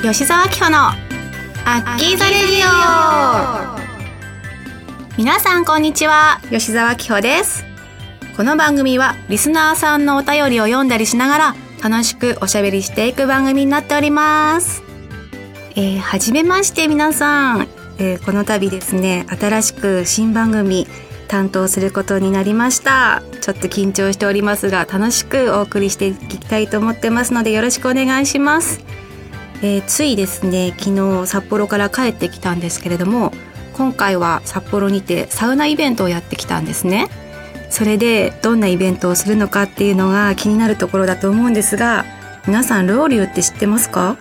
吉沢明穂のアッキーザレディオ。皆さんこんにちは。吉沢明穂です。この番組はリスナーさんのお便りを読んだりしながら楽しくおしゃべりしていく番組になっております。えー、はじめまして皆さん、えー、この度ですね新しく新番組担当することになりました。ちょっと緊張しておりますが楽しくお送りしていきたいと思ってますのでよろしくお願いしますえー、ついですね昨日札幌から帰ってきたんですけれども今回は札幌にてサウナイベントをやってきたんですね。それでどんなイベントをするのかっていうのが気になるところだと思うんですが皆さんロウリュって知ってますか？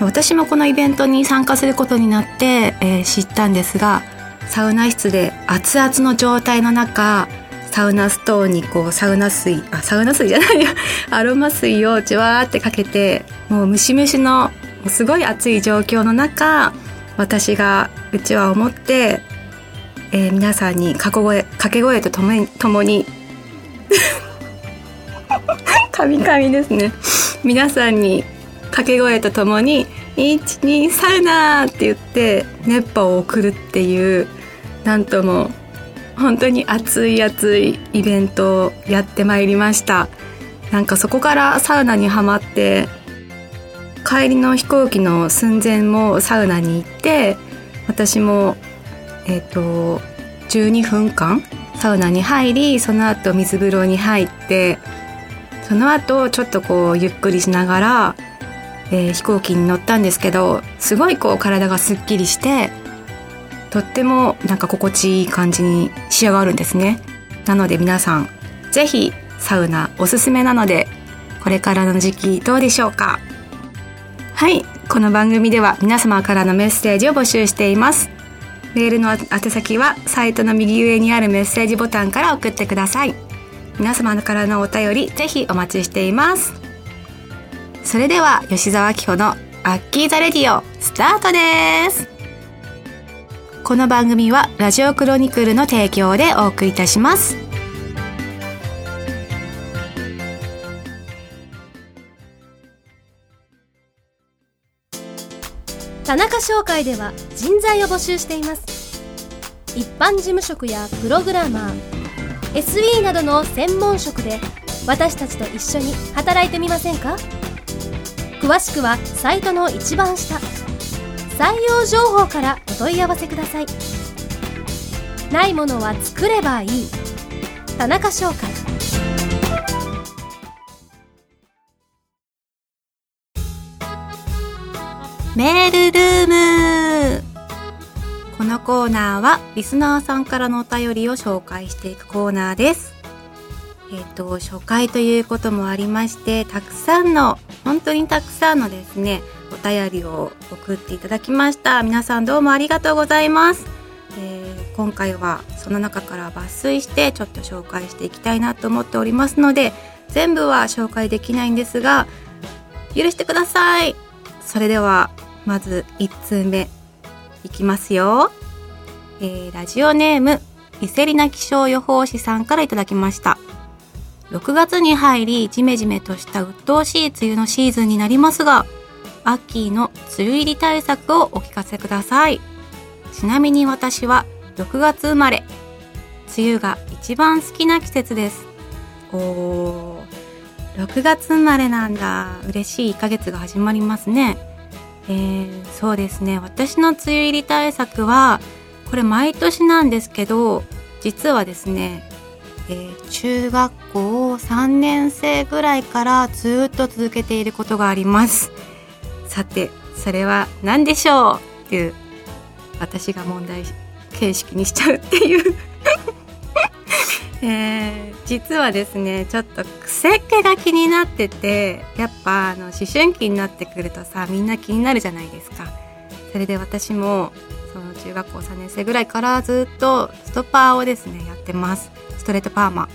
私もこのイベントに参加することになって、えー、知ったんですがサウナ室で熱々の状態の中サウナストーンにこうサウナ水あサウナ水じゃないよ アロマ水をじわーってかけてもうムシムシのすごい暑い状況の中私がうちわを持って、えー、皆さんに掛け声掛け声とともにともに 神々ですね皆さんに掛け声とともに「12サウナ!」って言って熱波を送るっていうなんとも本当に熱い熱いイベントをやってまいりました。なんかそこからサウナにはまって帰りの飛行機の寸前もサウナに行って私もえっ、ー、と12分間サウナに入りその後水風呂に入ってその後ちょっとこうゆっくりしながら、えー、飛行機に乗ったんですけどすごいこう体がすっきりしてとってもなんか心地いい感じに仕上がるんですね。なので皆さん是非サウナおすすめなのでこれからの時期どうでしょうか。はい。この番組では皆様からのメッセージを募集しています。メールの宛先はサイトの右上にあるメッセージボタンから送ってください。皆様からのお便りぜひお待ちしています。それでは吉澤明穂のアッキーザレディオスタートです。この番組はラジオクロニクルの提供でお送りいたします。田中商会では人材を募集しています。一般事務職やプログラマー SE などの専門職で私たちと一緒に働いてみませんか？詳しくはサイトの一番下。採用情報からお問い合わせください。ないものは作ればいい。田中商会メールルーム。このコーナーはリスナーさんからのお便りを紹介していくコーナーです。えっ、と初回ということもありましてたくさんの本当にたくさんのですねお便りを送っていただきました。皆さんどうもありがとうございます、えー、今回はその中から抜粋してちょっと紹介していきたいなと思っておりますので全部は紹介できないんですが許してください。それではまず1通目いきますよ、えー、ラジオネーム伊勢リナ気象予報士さんからいただきました。6月に入りジメジメとした鬱陶しい梅雨のシーズンになりますがアッキーの梅雨入り対策をお聞かせください。ちなみに私は6月生まれ。梅雨が一番好きな季節です。おー、6月生まれなんだ。嬉しい1ヶ月が始まりますね。えー、そうですね。私の梅雨入り対策は、これ毎年なんですけど、実はですね、えー、中学校3年生ぐらいからずっと続けていることがあります。さてそれは何でしょうっていう私が問題形式にしちゃうっていう。えー、実はですねちょっと癖っ気が気になっててやっぱあの思春期になってくるとさみんな気になるじゃないですか。それで私もその中学校3年生ぐらいからずっとストッパーをですねやってます。ストレートパーマ。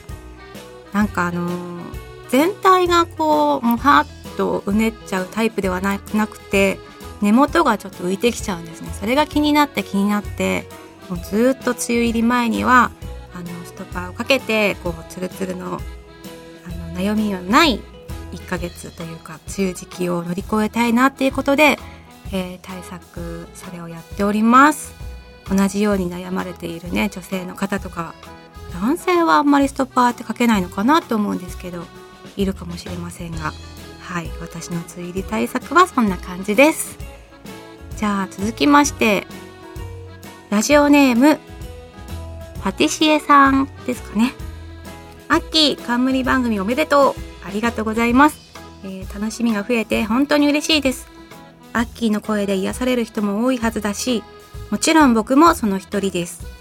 なんかあのー、全体がこうもうはっとうねっちゃうタイプではなくて根元がちょっと浮いてきちゃうんですね。それが気になって気になってもうずっと梅雨入り前にはあのストッパーをかけてこうツルツルのあの悩みのない1ヶ月というか梅雨時期を乗り越えたいなっていうことで、えー、対策それをやっております。同じように悩まれているね女性の方とか男性はあんまりストッパーって書けないのかなと思うんですけどいるかもしれませんが。はい。私の梅雨入り対策はそんな感じです。じゃあ続きましてラジオネームパティシエさんですかね。アッキー冠番組おめでとう。ありがとうございます、えー、楽しみが増えて本当に嬉しいです。アッキーの声で癒される人も多いはずだしもちろん僕もその一人です。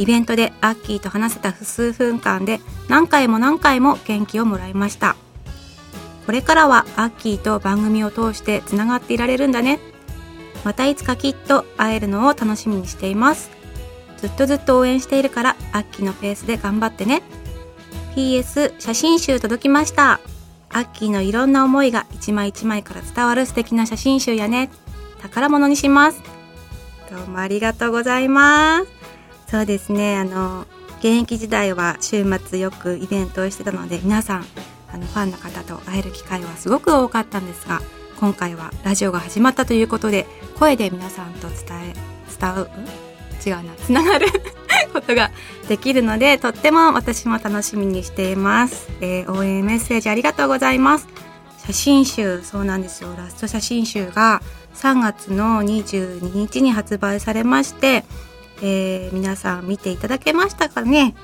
イベントでアッキーと話せた数分間で何回も何回も元気をもらいました。これからはアッキーと番組を通してつながっていられるんだね。またいつかきっと会えるのを楽しみにしています。ずっとずっと応援しているからアッキーのペースで頑張ってね。PS 写真集届きました。アッキーのいろんな思いが一枚一枚から伝わる素敵な写真集やね。宝物にします。どうもありがとうございます。そうですね。あの現役時代は週末よくイベントをしてたので皆さんあのファンの方と会える機会はすごく多かったんですが今回はラジオが始まったということで声で皆さんと伝え伝う違うなつながる ことができるのでとっても私も楽しみにしています、えー、応援メッセージありがとうございます。写真集そうなんですよ。ラスト写真集が3月の22日に発売されまして、えー、皆さん見ていただけましたかね？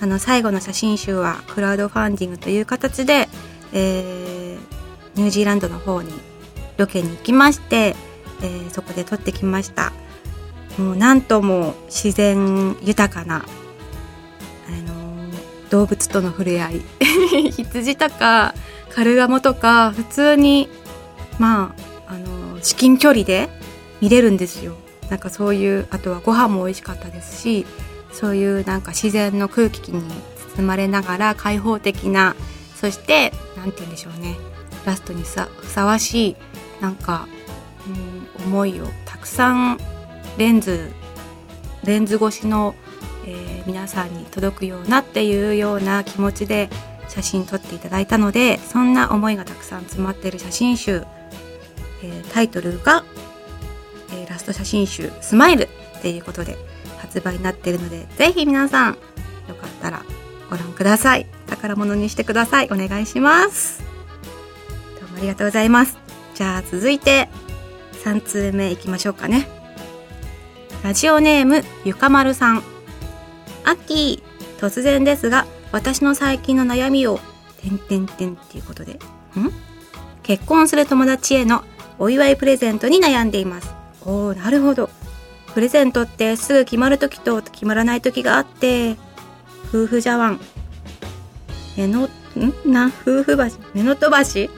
あの最後の写真集はクラウドファンディングという形で、えー、ニュージーランドの方にロケに行きまして、えー、そこで撮ってきました。もうなんとも自然豊かな、あのー、動物との触れ合い。羊とかカルガモとか普通にまあ、あの、至近距離で見れるんですよ。なんかそういうあとはご飯も美味しかったですしそういうなんか自然の空気に包まれながら開放的なそして何て言うんでしょうね。ラストにさふさわしいなんか、うん、思いをたくさんレンズレンズ越しの、えー、皆さんに届くようなっていうような気持ちで写真撮っていただいたのでそんな思いがたくさん詰まってる写真集、えー、タイトルが、ト写真集「スマイルっていうことで発売になっているのでぜひ皆さんよかったらご覧ください。宝物にしてください。お願いします。どうもありがとうございます。じゃあ続いて3通目いきましょうかね。ラジオネームゆかまるさん。アッキー突然ですが私の最近の悩みをてんてんてんっていうことで。ん？結婚する友達へのお祝いプレゼントに悩んでいます。おおなるほど。プレゼントってすぐ決まる時と決まらない時があって夫婦茶碗。目のん？な？夫婦橋目の飛ばし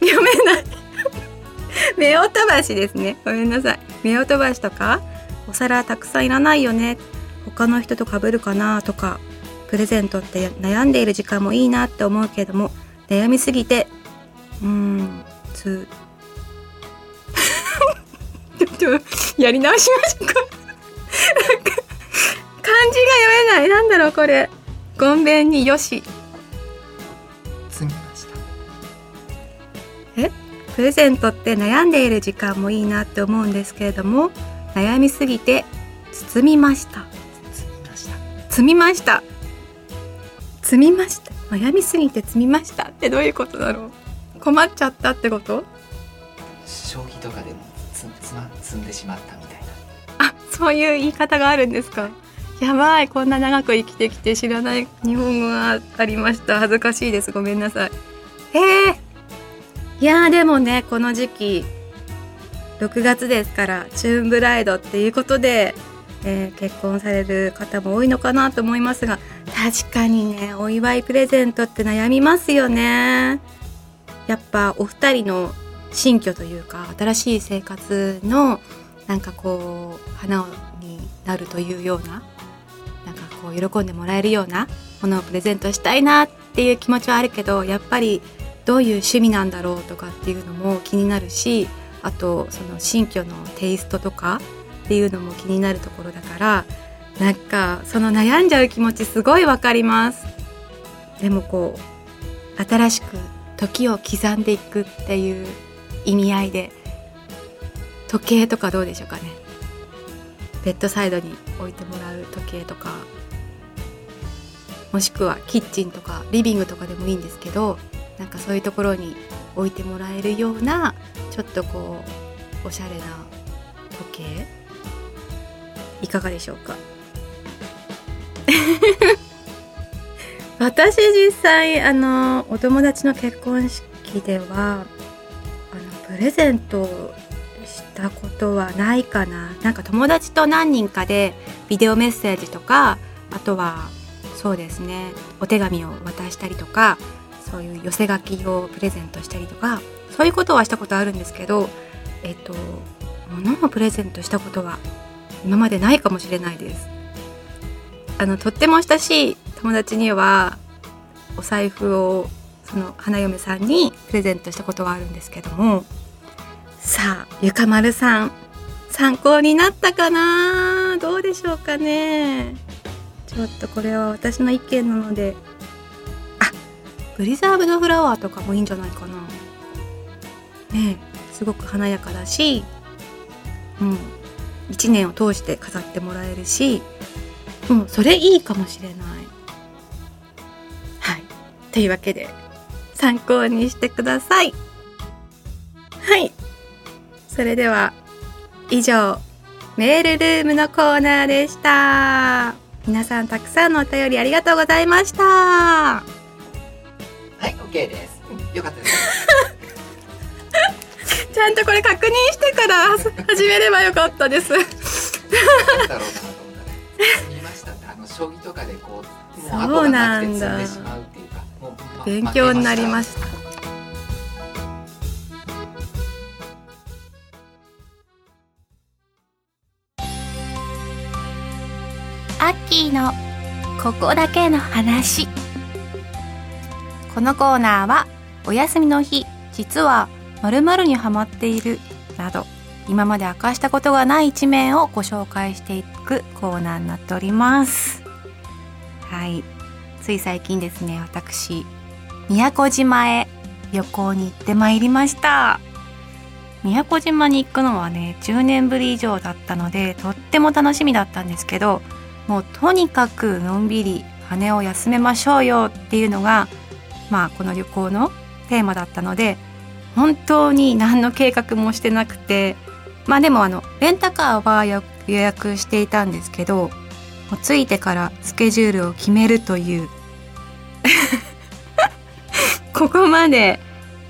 読めない。目を飛ばしですね。ごめんなさい。目を飛ばしとかお皿たくさんいらないよね。他の人と被るかなとかプレゼントって悩んでいる時間もいいなって思うけども悩みすぎて。うーんつちょっとやり直しましょうか。なんか漢字が読めない。なんだろうこれ。ごんべんによし。積みました。え？プレゼントって悩んでいる時間もいいなって思うんですけれども悩みすぎて包みました。積みました。積みました。悩みすぎて積みましたってどういうことだろう。困っちゃったってこと？将棋とかでも。つつま積んでしまったみたいな。あそういう言い方があるんですか。やばいこんな長く生きてきて知らない日本語がありました。恥ずかしいです。ごめんなさい。えー、いやでもねこの時期6月ですからチューンブライドっていうことで、えー、結婚される方も多いのかなと思いますが確かにねお祝いプレゼントって悩みますよね。やっぱお二人の新居というか新しい生活のなんかこう花になるというようななんかこう喜んでもらえるようなものをプレゼントしたいなっていう気持ちはあるけどやっぱりどういう趣味なんだろうとかっていうのも気になるしあとその新居のテイストとかっていうのも気になるところだからなんかその悩んじゃう気持ちすごいわかります。でもこう新しく時を刻んでいくっていう意味合いで。時計とかどうでしょうかね。ベッドサイドに置いてもらう時計とか。もしくはキッチンとかリビングとかでもいいんですけどなんかそういうところに置いてもらえるようなちょっとこうおしゃれな時計。いかがでしょうか。私実際あのお友達の結婚式ではレゼントしたことはないかな。なんか友達と何人かでビデオメッセージとかあとはそうですねお手紙を渡したりとかそういう寄せ書きをプレゼントしたりとかそういうことはしたことあるんですけどえっと物をプレゼントしたことは今までないかもしれないです。あのとっても親しい友達にはお財布をその花嫁さんにプレゼントしたことはあるんですけどもさあゆかまるさん。参考になったかな？どうでしょうかね？ちょっとこれは私の意見なので。あプリザーブドフラワーとかもいいんじゃないかな。ねすごく華やかだし。うん。1年を通して飾ってもらえるし。もうそれいいかもしれない。はい。というわけで参考にしてください。はい。それでは以上メールルームのコーナーでした。皆さんたくさんのお便りありがとうございました。はい OK です。うんよかったです。ちゃんとこれ確認してから始めればよかったです。なんだろうなと思ったら積みましたキーのここだけの話。このコーナーはお休みの日実は〇〇にハマっているなど今まで明かしたことがない一面をご紹介していくコーナーになっております。はい。つい最近ですね私宮古島へ旅行に行ってまいりました。宮古島に行くのはね10年ぶり以上だったのでとっても楽しみだったんですけどもうとにかくのんびり羽を休めましょうよっていうのがまあこの旅行のテーマだったので本当に何の計画もしてなくてまあでもあのレンタカーは予約していたんですけどもう着いてからスケジュールを決めるという ここまで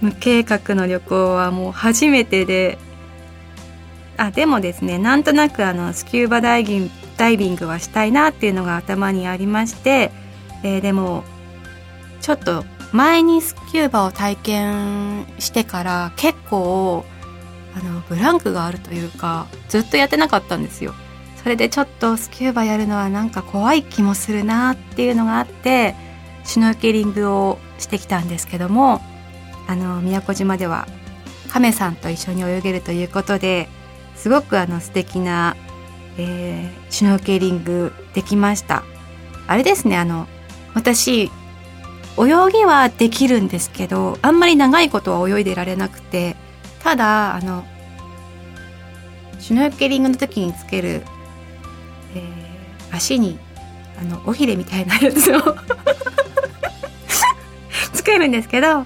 無計画の旅行はもう初めてであでもですねなんとなくあのスキューバダイビンダイビングはしたいなっていうのが頭にありまして、えーでもちょっと前にスキューバを体験してから結構あのブランクがあるというかずっとやってなかったんですよ。それでちょっとスキューバやるのはなんか怖い気もするなっていうのがあってシュノーケリングをしてきたんですけどもあの宮古島では亀さんと一緒に泳げるということですごくあの素敵な、えーシュノーケリングできました。あれですねあの私泳ぎはできるんですけどあんまり長いことは泳いでられなくてただあのシュノーケリングの時につける、えー足にあの尾ひれみたいなやつを つけるんですけどあ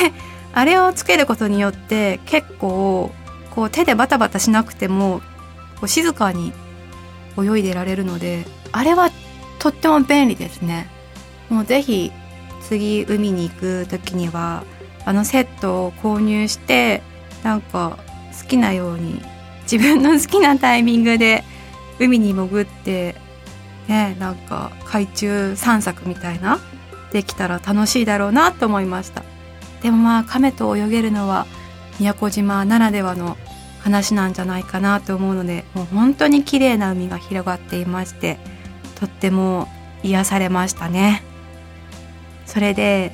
れあれをつけることによって結構こう手でバタバタしなくてもこう静かに泳いでられるのであれはとっても便利ですね。もうぜひ次海に行く時にはあのセットを購入してなんか好きなように自分の好きなタイミングで海に潜ってねなんか海中散策みたいなできたら楽しいだろうなと思いました。でもまあ亀と泳げるのは宮古島ならではの話なんじゃないかなと思うのでもう本当に綺麗な海が広がっていましてとっても癒されましたね。それで、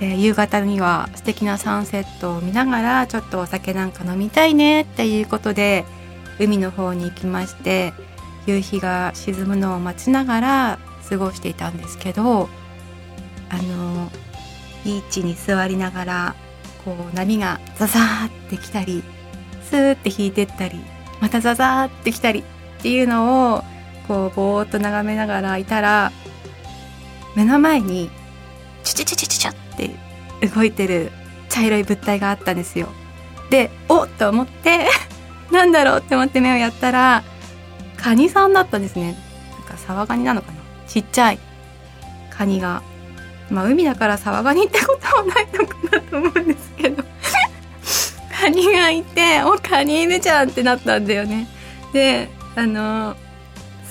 えー夕方には素敵なサンセットを見ながらちょっとお酒なんか飲みたいねっていうことで海の方に行きまして夕日が沈むのを待ちながら過ごしていたんですけどあのビーチに座りながらこう波がザザーってきたりスーって引いてったりまたザザーってきたりっていうのをこうぼーっと眺めながらいたら目の前にチュチュチュチュチュって動いてる茶色い物体があったんですよ。でおっと思って なんだろうって思って目をやったらカニさんだったんですね。なんかサワガニなのかなちっちゃいカニが。まあ海だからサワガニってことはないのかなと思うんですけどカニがいて「おカニいるじゃん」ってなったんだよね。であの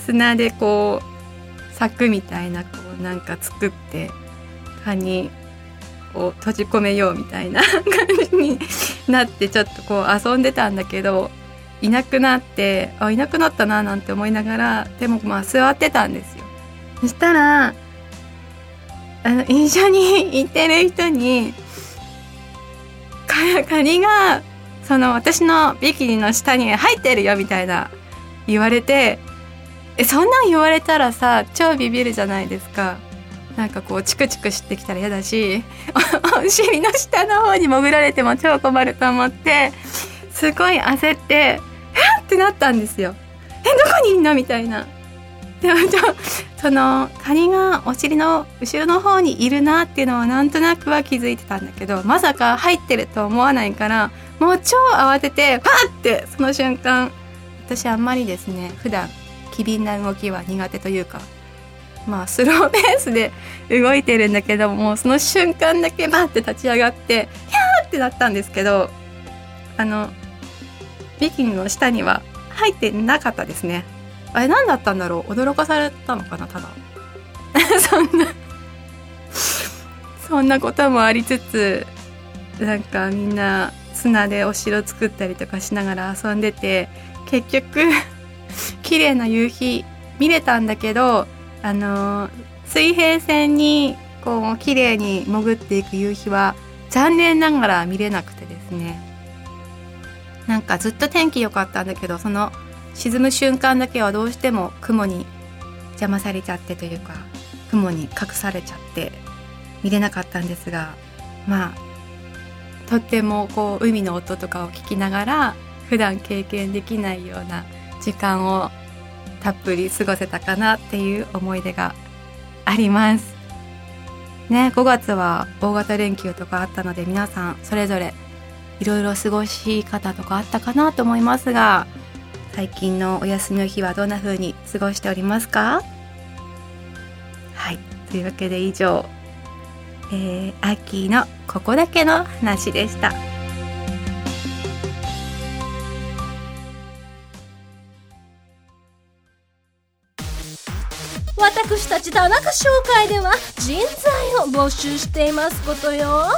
砂でこう柵みたいなこうなんか作ってカニを閉じ込めようみたいな 感じになってちょっとこう遊んでたんだけどいなくなってあいなくなったななんて思いながらでもまあ座ってたんですよ。そしたらあの一緒に行ってる人にカニがその私のビキニの下に入ってるよみたいな言われてえそんなん言われたらさ超ビビるじゃないですか。なんかこうチクチクしてきたら嫌だしお尻の下の方に潜られても超困ると思ってすごい焦ってえってなったんですよ。えどこにいんの？みたいな。でもそのカニがお尻の後ろの方にいるなっていうのはなんとなくは気づいてたんだけどまさか入ってると思わないからもう超慌ててパッてその瞬間私あんまりですね普段機敏な動きは苦手というかまあスローペースで動いてるんだけどもその瞬間だけバッて立ち上がってヒャーってなったんですけどあのビキニの下には入ってなかったですね。あれ何だったんだろう？驚かされたのかな？ただ。そんな。そんなこともありつつなんかみんな砂でお城作ったりとかしながら遊んでて結局 綺麗な夕日見れたんだけどあの水平線にこう綺麗に潜っていく夕日は残念ながら見れなくてですね。なんかずっと天気良かったんだけどその沈む瞬間だけはどうしても雲に邪魔されちゃってというか雲に隠されちゃって見れなかったんですがまあとってもこう海の音とかを聞きながら普段経験できないような時間をたっぷり過ごせたかなっていう思い出があります。ね、5月は大型連休とかあったので皆さんそれぞれいろいろ過ごし方とかあったかなと思いますが最近のお休みの日はどんな風に過ごしておりますか？はいというわけで以上、えー、秋のここだけの話でした。私たち田中商会では人材を募集していますことよ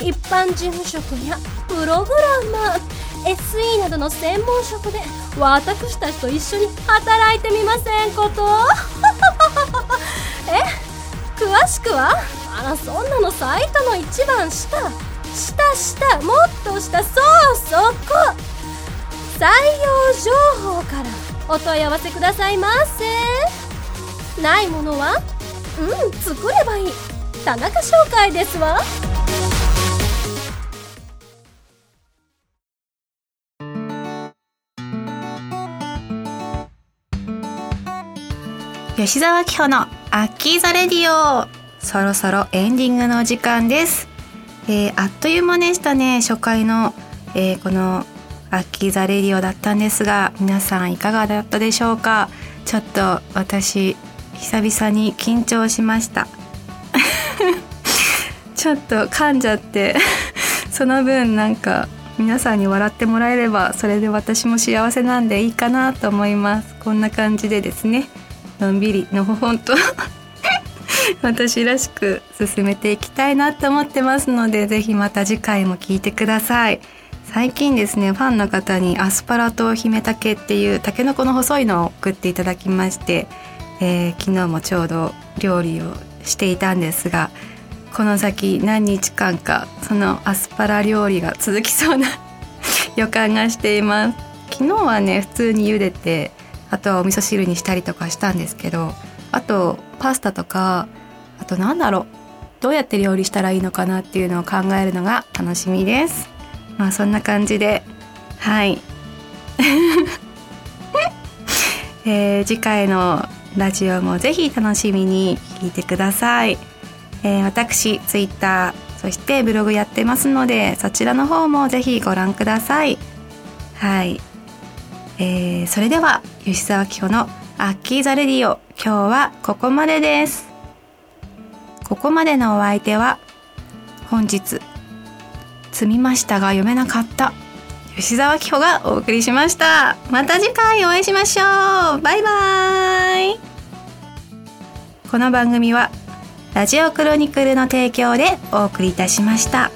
一般事務職やプログラマー SE などの専門職で私たちと一緒に働いてみませんこと？え？詳しくは？あらそんなのサイトの一番下。下下もっと下。そうそこ。採用情報からお問い合わせくださいませ。ないものは？うん作ればいい。田中商会ですわ。吉沢紀穂のアッキーザレディオ。そろそろエンディングの時間です、えー、あっという間でしたね。初回の、えー、このアッキーザレディオだったんですが皆さんいかがだったでしょうか？ちょっと私久々に緊張しました。ちょっと噛んじゃって その分なんか皆さんに笑ってもらえればそれで私も幸せなんでいいかなと思います。こんな感じでですね。のんびりのほほんと。私らしく進めていきたいなと思ってますので是非また次回も聞いてください。最近ですねファンの方にアスパラと姫竹っていうたけのこの細いのを送っていただきましてえー、昨日もちょうど料理をしていたんですがこの先何日間かそのアスパラ料理が続きそうな 予感がしています。昨日はね普通に茹でてあとはお味噌汁にしたりとかしたんですけどあとパスタとかあとなんだろうどうやって料理したらいいのかなっていうのを考えるのが楽しみです。まあそんな感じではい。えー、次回のラジオもぜひ楽しみに聞いてください、えー、私ツイッターそしてブログやってますのでそちらの方もぜひご覧ください。はい、えー、それでは。吉沢紀穂のアッキーザレディオ。今日はここまでです。ここまでのお相手は本日積みましたが読めなかった吉沢紀穂がお送りしました。また次回お会いしましょう。バイバイ。この番組はラジオクロニクルの提供でお送りいたしました。